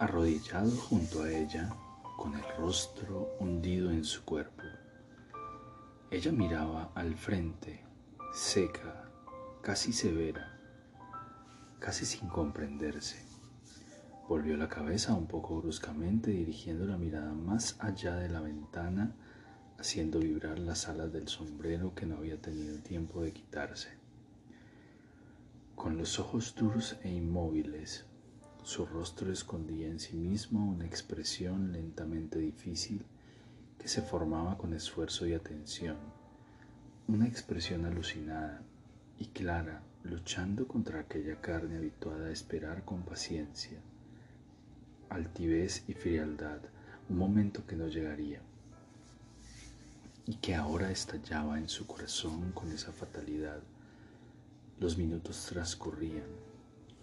Arrodillado junto a ella, con el rostro hundido en su cuerpo, ella miraba al frente, seca, casi severa, casi sin comprenderse. Volvió la cabeza un poco bruscamente, dirigiendo la mirada más allá de la ventana, haciendo vibrar las alas del sombrero que no había tenido tiempo de quitarse. Con los ojos duros e inmóviles, su rostro escondía en sí mismo una expresión lentamente difícil que se formaba con esfuerzo y atención, una expresión alucinada y clara luchando contra aquella carne habituada a esperar con paciencia, altivez y frialdad un momento que no llegaría y que ahora estallaba en su corazón con esa fatalidad. Los minutos transcurrían,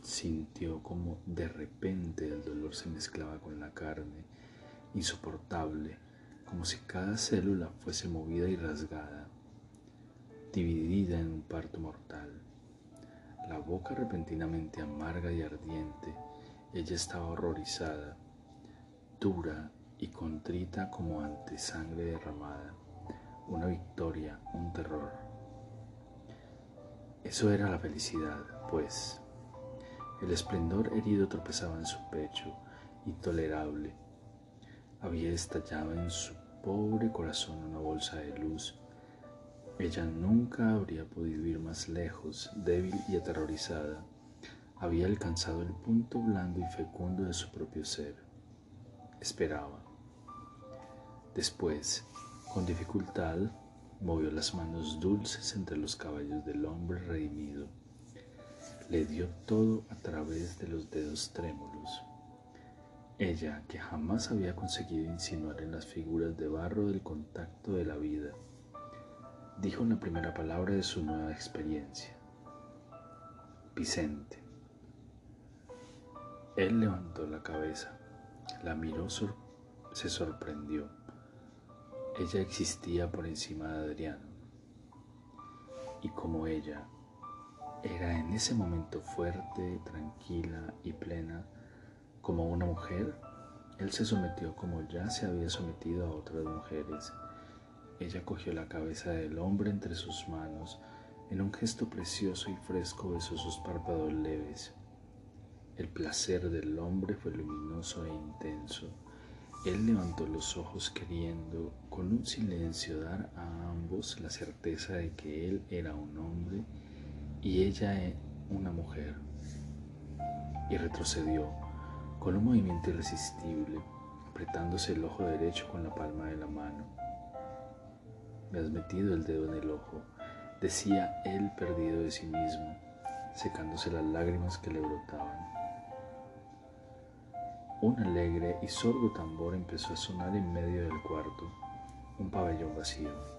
sintió como de repente el dolor se mezclaba con la carne, insoportable, como si cada célula fuese movida y rasgada, dividida en un parto mortal. La boca repentinamente amarga y ardiente, ella estaba horrorizada, dura y contrita como ante sangre derramada, una victoria, un terror. Eso era la felicidad, pues. El esplendor herido tropezaba en su pecho, intolerable, había estallado en su pobre corazón una bolsa de luz. Ella nunca habría podido ir más lejos, débil y aterrorizada. Había alcanzado el punto blando y fecundo de su propio ser. Esperaba. Después, con dificultad, movió las manos dulces entre los cabellos del hombre redimido. Le dio todo a través de los dedos trémulos. Ella, que jamás había conseguido insinuar en las figuras de barro del contacto de la vida, dijo la primera palabra de su nueva experiencia. Vicente. Él levantó la cabeza, la miró, se sorprendió. Ella existía por encima de Adriano. Y como ella era en ese momento fuerte, tranquila y plena, como una mujer, él se sometió como ya se había sometido a otras mujeres. Ella cogió la cabeza del hombre entre sus manos, en un gesto precioso y fresco besó sus párpados leves. El placer del hombre fue luminoso e intenso. Él levantó los ojos queriendo, con un silencio, dar a ambos la certeza de que él era un hombre y ella una mujer. Y retrocedió con un movimiento irresistible, apretándose el ojo derecho con la palma de la mano. Me has metido el dedo en el ojo, decía él perdido de sí mismo, secándose las lágrimas que le brotaban. Un alegre y sordo tambor empezó a sonar en medio del cuarto, un pabellón vacío.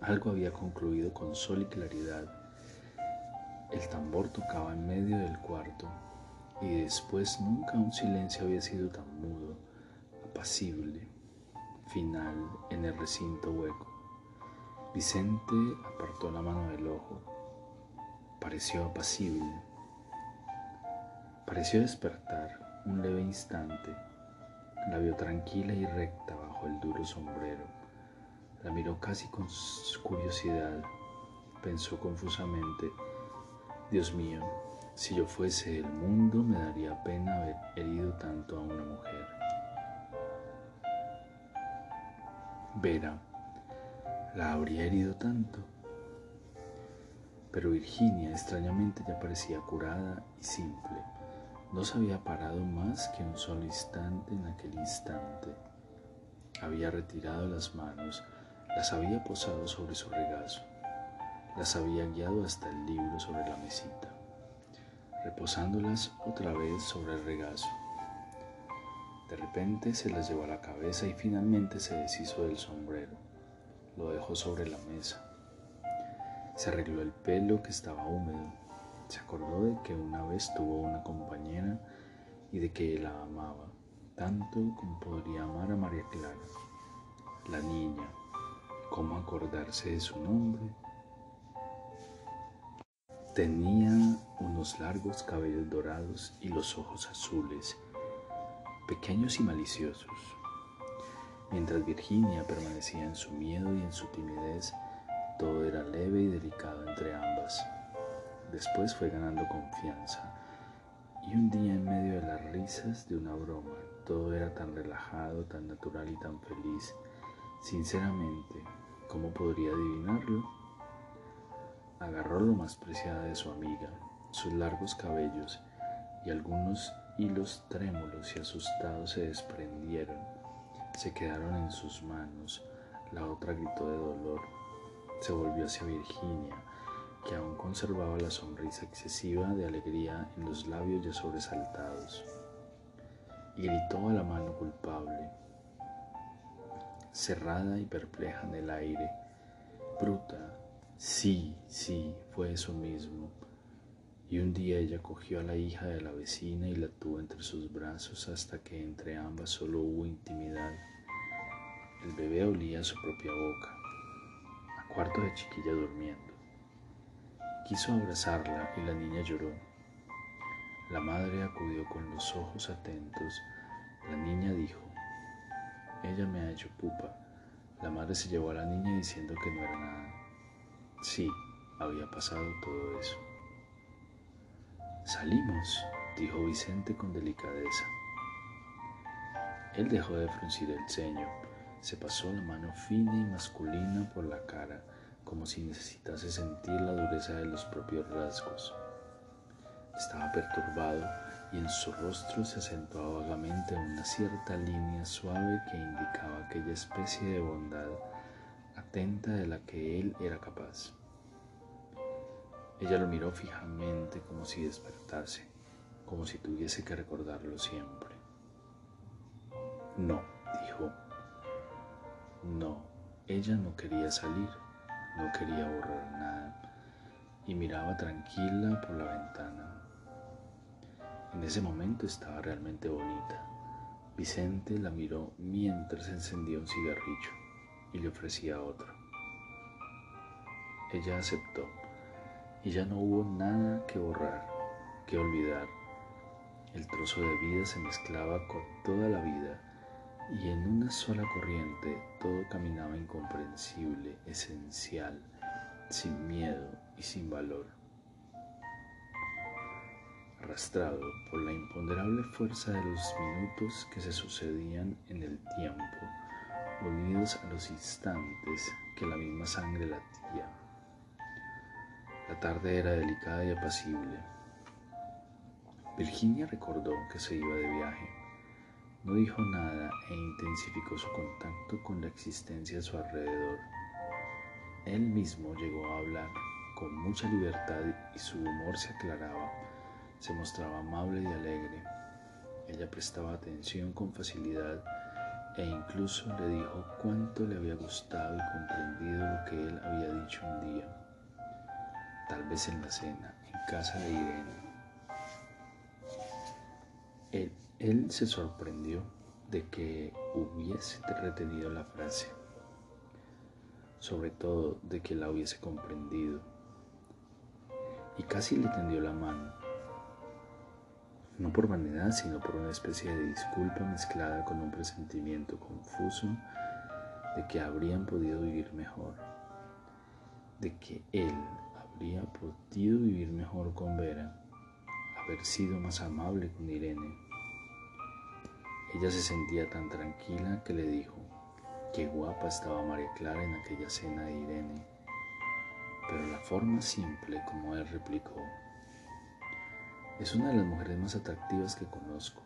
Algo había concluido con sol y claridad. El tambor tocaba en medio del cuarto y después nunca un silencio había sido tan mudo, apacible, final en el recinto hueco. Vicente apartó la mano del ojo, pareció apacible, pareció despertar un leve instante, la vio tranquila y recta bajo el duro sombrero, la miró casi con curiosidad, pensó confusamente, Dios mío, si yo fuese el mundo, me daría pena haber herido tanto a una mujer. Vera, la habría herido tanto. Pero Virginia extrañamente ya parecía curada y simple. No se había parado más que un solo instante en aquel instante. Había retirado las manos, las había posado sobre su regazo, las había guiado hasta el libro sobre la mesita reposándolas otra vez sobre el regazo. De repente se las llevó a la cabeza y finalmente se deshizo del sombrero. Lo dejó sobre la mesa. Se arregló el pelo que estaba húmedo. Se acordó de que una vez tuvo una compañera y de que la amaba, tanto como podría amar a María Clara. La niña, ¿cómo acordarse de su nombre? Tenía unos largos cabellos dorados y los ojos azules, pequeños y maliciosos. Mientras Virginia permanecía en su miedo y en su timidez, todo era leve y delicado entre ambas. Después fue ganando confianza y un día en medio de las risas de una broma, todo era tan relajado, tan natural y tan feliz. Sinceramente, ¿cómo podría adivinarlo? Agarró lo más preciado de su amiga, sus largos cabellos, y algunos hilos trémulos y asustados se desprendieron, se quedaron en sus manos. La otra gritó de dolor. Se volvió hacia Virginia, que aún conservaba la sonrisa excesiva de alegría en los labios ya sobresaltados, y gritó a la mano culpable, cerrada y perpleja en el aire, bruta, Sí, sí, fue eso mismo. Y un día ella cogió a la hija de la vecina y la tuvo entre sus brazos hasta que entre ambas solo hubo intimidad. El bebé olía a su propia boca, a cuarto de chiquilla durmiendo. Quiso abrazarla y la niña lloró. La madre acudió con los ojos atentos. La niña dijo, ella me ha hecho pupa. La madre se llevó a la niña diciendo que no era nada. Sí, había pasado todo eso. Salimos, dijo Vicente con delicadeza. Él dejó de fruncir el ceño, se pasó la mano fina y masculina por la cara, como si necesitase sentir la dureza de los propios rasgos. Estaba perturbado y en su rostro se acentuaba vagamente una cierta línea suave que indicaba aquella especie de bondad atenta de la que él era capaz. Ella lo miró fijamente como si despertase, como si tuviese que recordarlo siempre. No, dijo. No, ella no quería salir, no quería borrar nada y miraba tranquila por la ventana. En ese momento estaba realmente bonita. Vicente la miró mientras encendía un cigarrillo y le ofrecía otro. Ella aceptó y ya no hubo nada que borrar, que olvidar. El trozo de vida se mezclaba con toda la vida y en una sola corriente todo caminaba incomprensible, esencial, sin miedo y sin valor. Arrastrado por la imponderable fuerza de los minutos que se sucedían en el tiempo, unidos a los instantes que la misma sangre latía. La tarde era delicada y apacible. Virginia recordó que se iba de viaje. No dijo nada e intensificó su contacto con la existencia a su alrededor. Él mismo llegó a hablar con mucha libertad y su humor se aclaraba, se mostraba amable y alegre. Ella prestaba atención con facilidad e incluso le dijo cuánto le había gustado y comprendido lo que él había dicho un día, tal vez en la cena, en casa de Irene. Él, se sorprendió de que hubiese retenido la frase, sobre todo de que la hubiese comprendido, y casi le tendió la mano no por vanidad, sino por una especie de disculpa mezclada con un presentimiento confuso de que habrían podido vivir mejor, de que él habría podido vivir mejor con Vera, haber sido más amable con Irene. Ella se sentía tan tranquila que le dijo, qué guapa estaba María Clara en aquella cena de Irene, pero la forma simple como él replicó, es una de las mujeres más atractivas que conozco.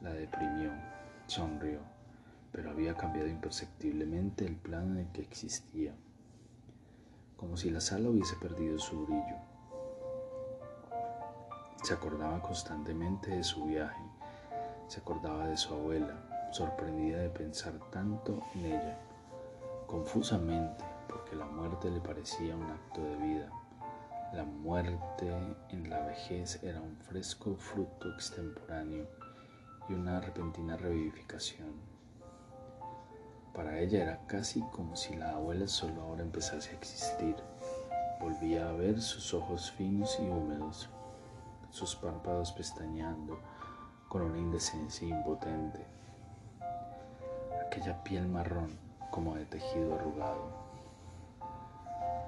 La deprimió, sonrió, pero había cambiado imperceptiblemente el plano en el que existía, como si la sala hubiese perdido su brillo. Se acordaba constantemente de su viaje, se acordaba de su abuela, sorprendida de pensar tanto en ella, confusamente, porque la muerte le parecía un acto de vida. La muerte en la vejez era un fresco fruto extemporáneo y una repentina revivificación. Para ella era casi como si la abuela solo ahora empezase a existir. Volvía a ver sus ojos finos y húmedos, sus párpados pestañeando con una indecencia impotente, aquella piel marrón como de tejido arrugado,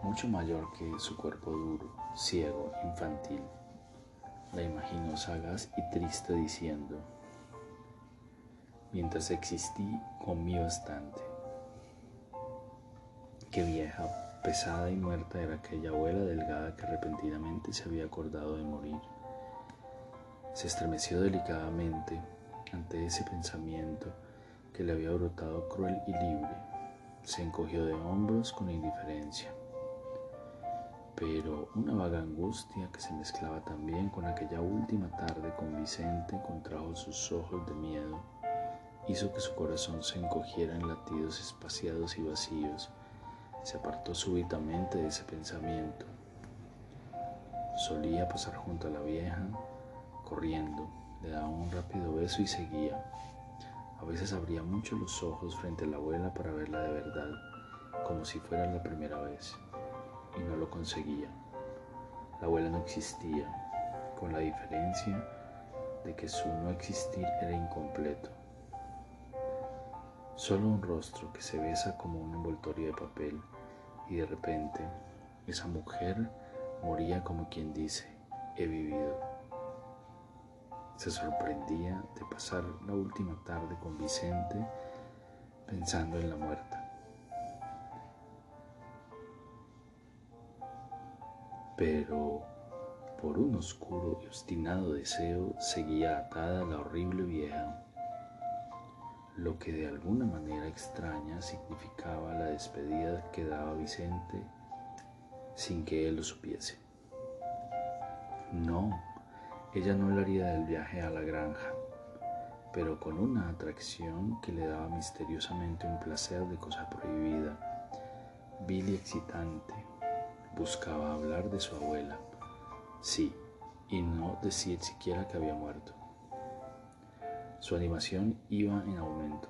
mucho mayor que su cuerpo duro, ciego, infantil. La imaginó sagaz y triste diciendo, mientras existí comí bastante. Qué vieja, pesada y muerta era aquella abuela delgada que repentinamente se había acordado de morir. Se estremeció delicadamente ante ese pensamiento que le había brotado cruel y libre. Se encogió de hombros con indiferencia. Pero una vaga angustia que se mezclaba también con aquella última tarde con Vicente contrajo sus ojos de miedo hizo que su corazón se encogiera en latidos espaciados y vacíos. Se apartó súbitamente de ese pensamiento. Solía pasar junto a la vieja, corriendo, le daba un rápido beso y seguía. A veces abría mucho los ojos frente a la abuela para verla de verdad, como si fuera la primera vez, y no lo conseguía. La abuela no existía, con la diferencia de que su no existir era incompleto. Solo un rostro que se besa como un envoltorio de papel y de repente esa mujer moría como quien dice, he vivido. Se sorprendía de pasar la última tarde con Vicente pensando en la muerta. Pero por un oscuro y obstinado deseo seguía atada la horrible vieja lo que de alguna manera extraña significaba la despedida que daba Vicente sin que él lo supiese. No, ella no haría del viaje a la granja, pero con una atracción que le daba misteriosamente un placer de cosa prohibida, vil y excitante. Buscaba hablar de su abuela, sí, y no decir siquiera que había muerto. Su animación iba en aumento.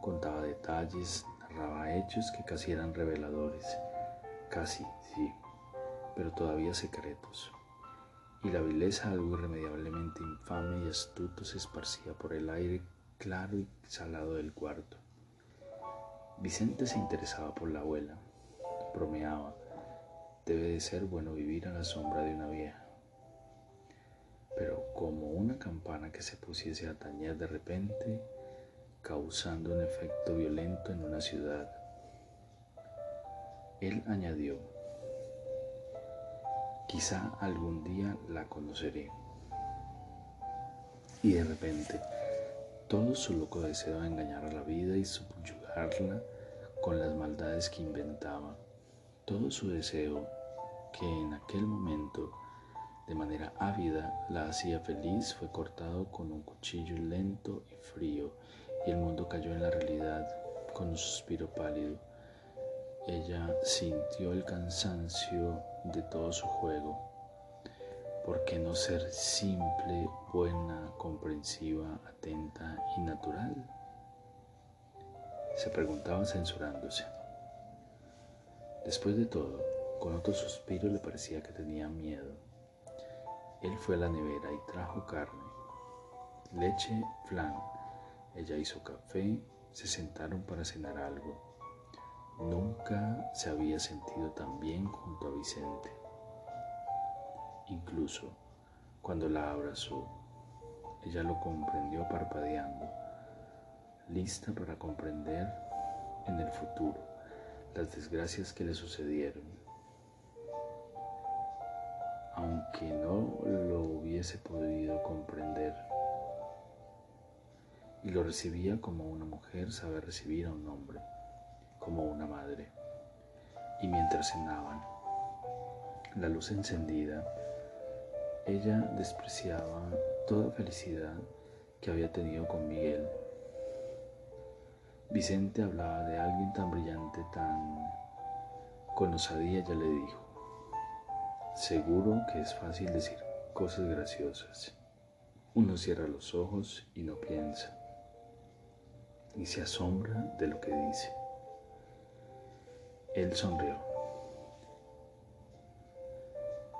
Contaba detalles, narraba hechos que casi eran reveladores. Casi, sí, pero todavía secretos. Y la vileza, algo irremediablemente infame y astuto, se esparcía por el aire claro y salado del cuarto. Vicente se interesaba por la abuela. Bromeaba. Debe de ser bueno vivir a la sombra de una vieja pero como una campana que se pusiese a tañer de repente, causando un efecto violento en una ciudad. Él añadió, quizá algún día la conoceré. Y de repente, todo su loco deseo de engañar a la vida y subyugarla con las maldades que inventaba, todo su deseo que en aquel momento de manera ávida la hacía feliz fue cortado con un cuchillo lento y frío y el mundo cayó en la realidad con un suspiro pálido. Ella sintió el cansancio de todo su juego. ¿Por qué no ser simple, buena, comprensiva, atenta y natural? Se preguntaba censurándose. Después de todo, con otro suspiro le parecía que tenía miedo él fue a la nevera y trajo carne, leche, flan. Ella hizo café, se sentaron para cenar algo. Nunca se había sentido tan bien junto a Vicente. Incluso cuando la abrazó, ella lo comprendió parpadeando, lista para comprender en el futuro las desgracias que le sucedieron aunque no lo hubiese podido comprender. Y lo recibía como una mujer sabe recibir a un hombre, como una madre. Y mientras cenaban, la luz encendida Ella despreciaba toda felicidad que había tenido con Miguel. Vicente hablaba de alguien tan brillante, tan con osadía, ya le dijo, seguro que es fácil decir cosas graciosas. Uno cierra los ojos y no piensa, ni se asombra de lo que dice. Él sonrió.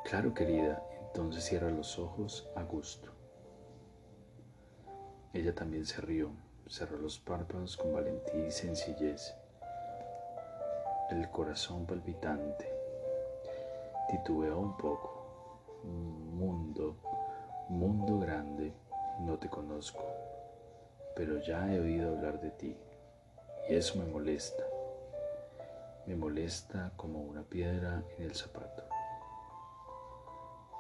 Claro, querida, entonces cierra los ojos a gusto. Ella también se rió, cerró los párpados con valentía y sencillez, el corazón palpitante. Titubeó un poco. Mundo, mundo grande, no te conozco, pero ya he oído hablar de ti y eso me molesta. Me molesta como una piedra en el zapato.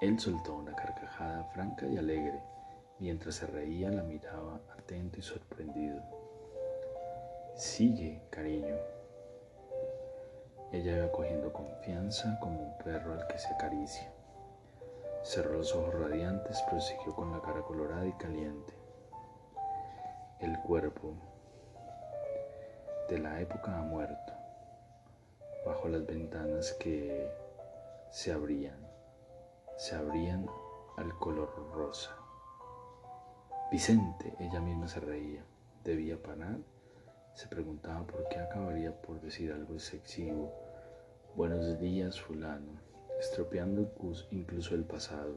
Él soltó una carcajada franca y alegre. Mientras se reía la miraba atento y sorprendido. Sigue, cariño. Ella iba cogiendo confianza como un perro al que se acaricia. Cerró los ojos radiantes, prosiguió con la cara colorada y caliente. El cuerpo de la época ha muerto, bajo las ventanas que se abrían se abrían al color rosa. Vicente, ella misma se reía. ¿Debía parar? Se preguntaba por qué acabaría por decir algo excesivo. Buenos días, fulano, estropeando incluso el pasado.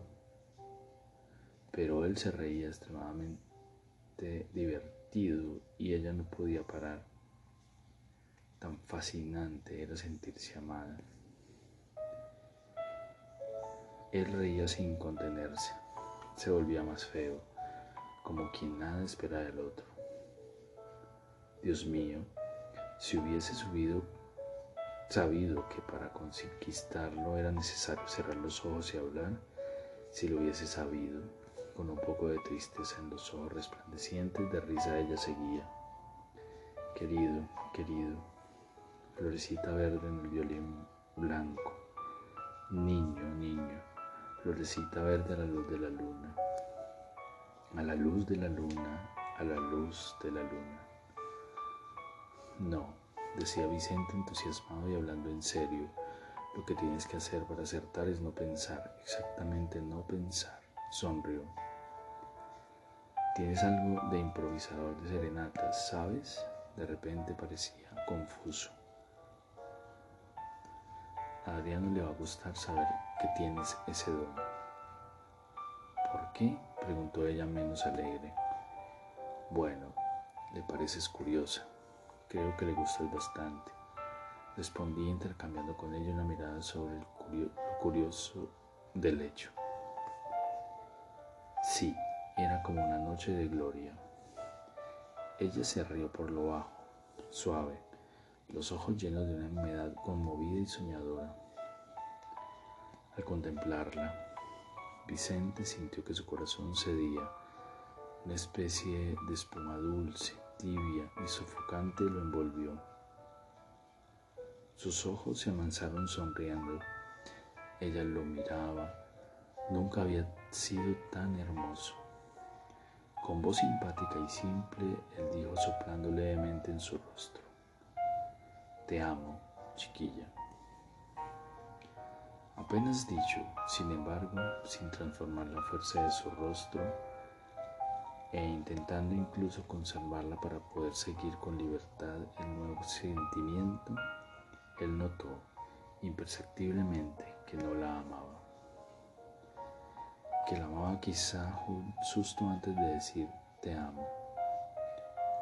Pero él se reía extremadamente divertido y ella no podía parar. Tan fascinante era sentirse amada. Él reía sin contenerse, se volvía más feo, como quien nada espera del otro. Dios mío, si hubiese subido, sabido que para conquistarlo era necesario cerrar los ojos y hablar, si lo hubiese sabido, con un poco de tristeza en los ojos resplandecientes de risa ella seguía. Querido, querido, florecita verde en el violín blanco, niño, niño, florecita verde a la luz de la luna, a la luz de la luna, a la luz de la luna. No, decía Vicente entusiasmado y hablando en serio, lo que tienes que hacer para acertar es no pensar, exactamente no pensar, sonrió. Tienes algo de improvisador de serenatas, ¿sabes? De repente parecía confuso. A Adriano le va a gustar saber que tienes ese don. ¿Por qué? preguntó ella menos alegre. Bueno, le pareces curiosa. Creo que le gustas bastante. Respondí intercambiando con ella una mirada sobre el curioso del hecho. Sí, era como una noche de gloria. Ella se rió por lo bajo, suave, los ojos llenos de una humedad conmovida y soñadora. Al contemplarla, Vicente sintió que su corazón cedía. Una especie de espuma dulce, tibia y sofocante lo envolvió. Sus ojos se amansaron sonriendo. Ella lo miraba. Nunca había sido tan hermoso. Con voz simpática y simple, él dijo soplando levemente en su rostro. Te amo, chiquilla. Apenas dicho, sin embargo, sin transformar la fuerza de su rostro e intentando incluso conservarla para poder seguir con libertad el nuevo sentimiento, él notó imperceptiblemente que no la amaba. Que la amaba quizá un susto antes de decir te amo.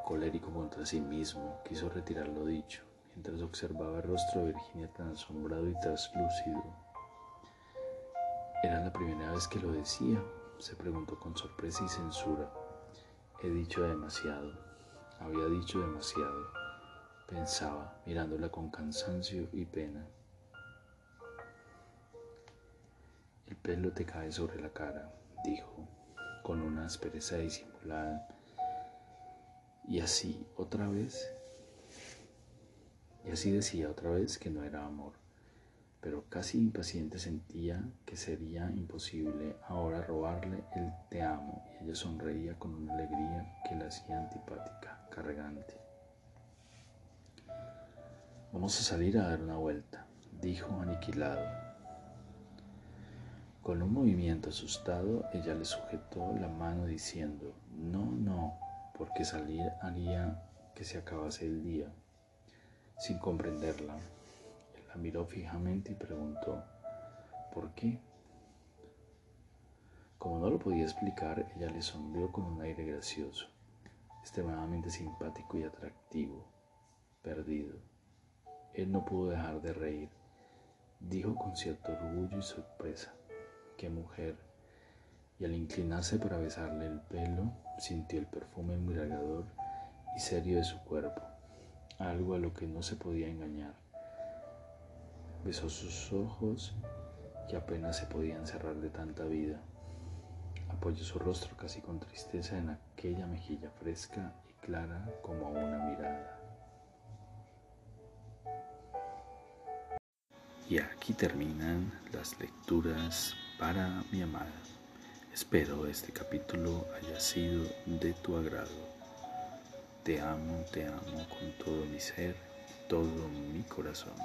Colérico contra sí mismo, quiso retirar lo dicho, mientras observaba el rostro de Virginia tan asombrado y traslúcido era la primera vez que lo decía, se preguntó con sorpresa y censura. He dicho demasiado, había dicho demasiado, pensaba, mirándola con cansancio y pena. El pelo te cae sobre la cara, dijo, con una aspereza disimulada. Y así otra vez, y así decía otra vez que no era amor pero casi impaciente sentía que sería imposible ahora robarle el te amo y ella sonreía con una alegría que la hacía antipática, cargante. Vamos a salir a dar una vuelta, dijo aniquilado. Con un movimiento asustado, ella le sujetó la mano diciendo, no, no, porque salir haría que se acabase el día. Sin comprenderla, la miró fijamente y preguntó, ¿por qué? Como no lo podía explicar, ella le sonrió con un aire gracioso, extremadamente simpático y atractivo, perdido. Él no pudo dejar de reír. Dijo con cierto orgullo y sorpresa, qué mujer. Y al inclinarse para besarle el pelo, sintió el perfume embriagador y serio de su cuerpo, algo a lo que no se podía engañar. Besó sus ojos que apenas se podían cerrar de tanta vida. Apoyó su rostro casi con tristeza en aquella mejilla fresca y clara como una mirada. Y aquí terminan las lecturas para mi amada. Espero este capítulo haya sido de tu agrado. Te amo, te amo con todo mi ser, todo mi corazón.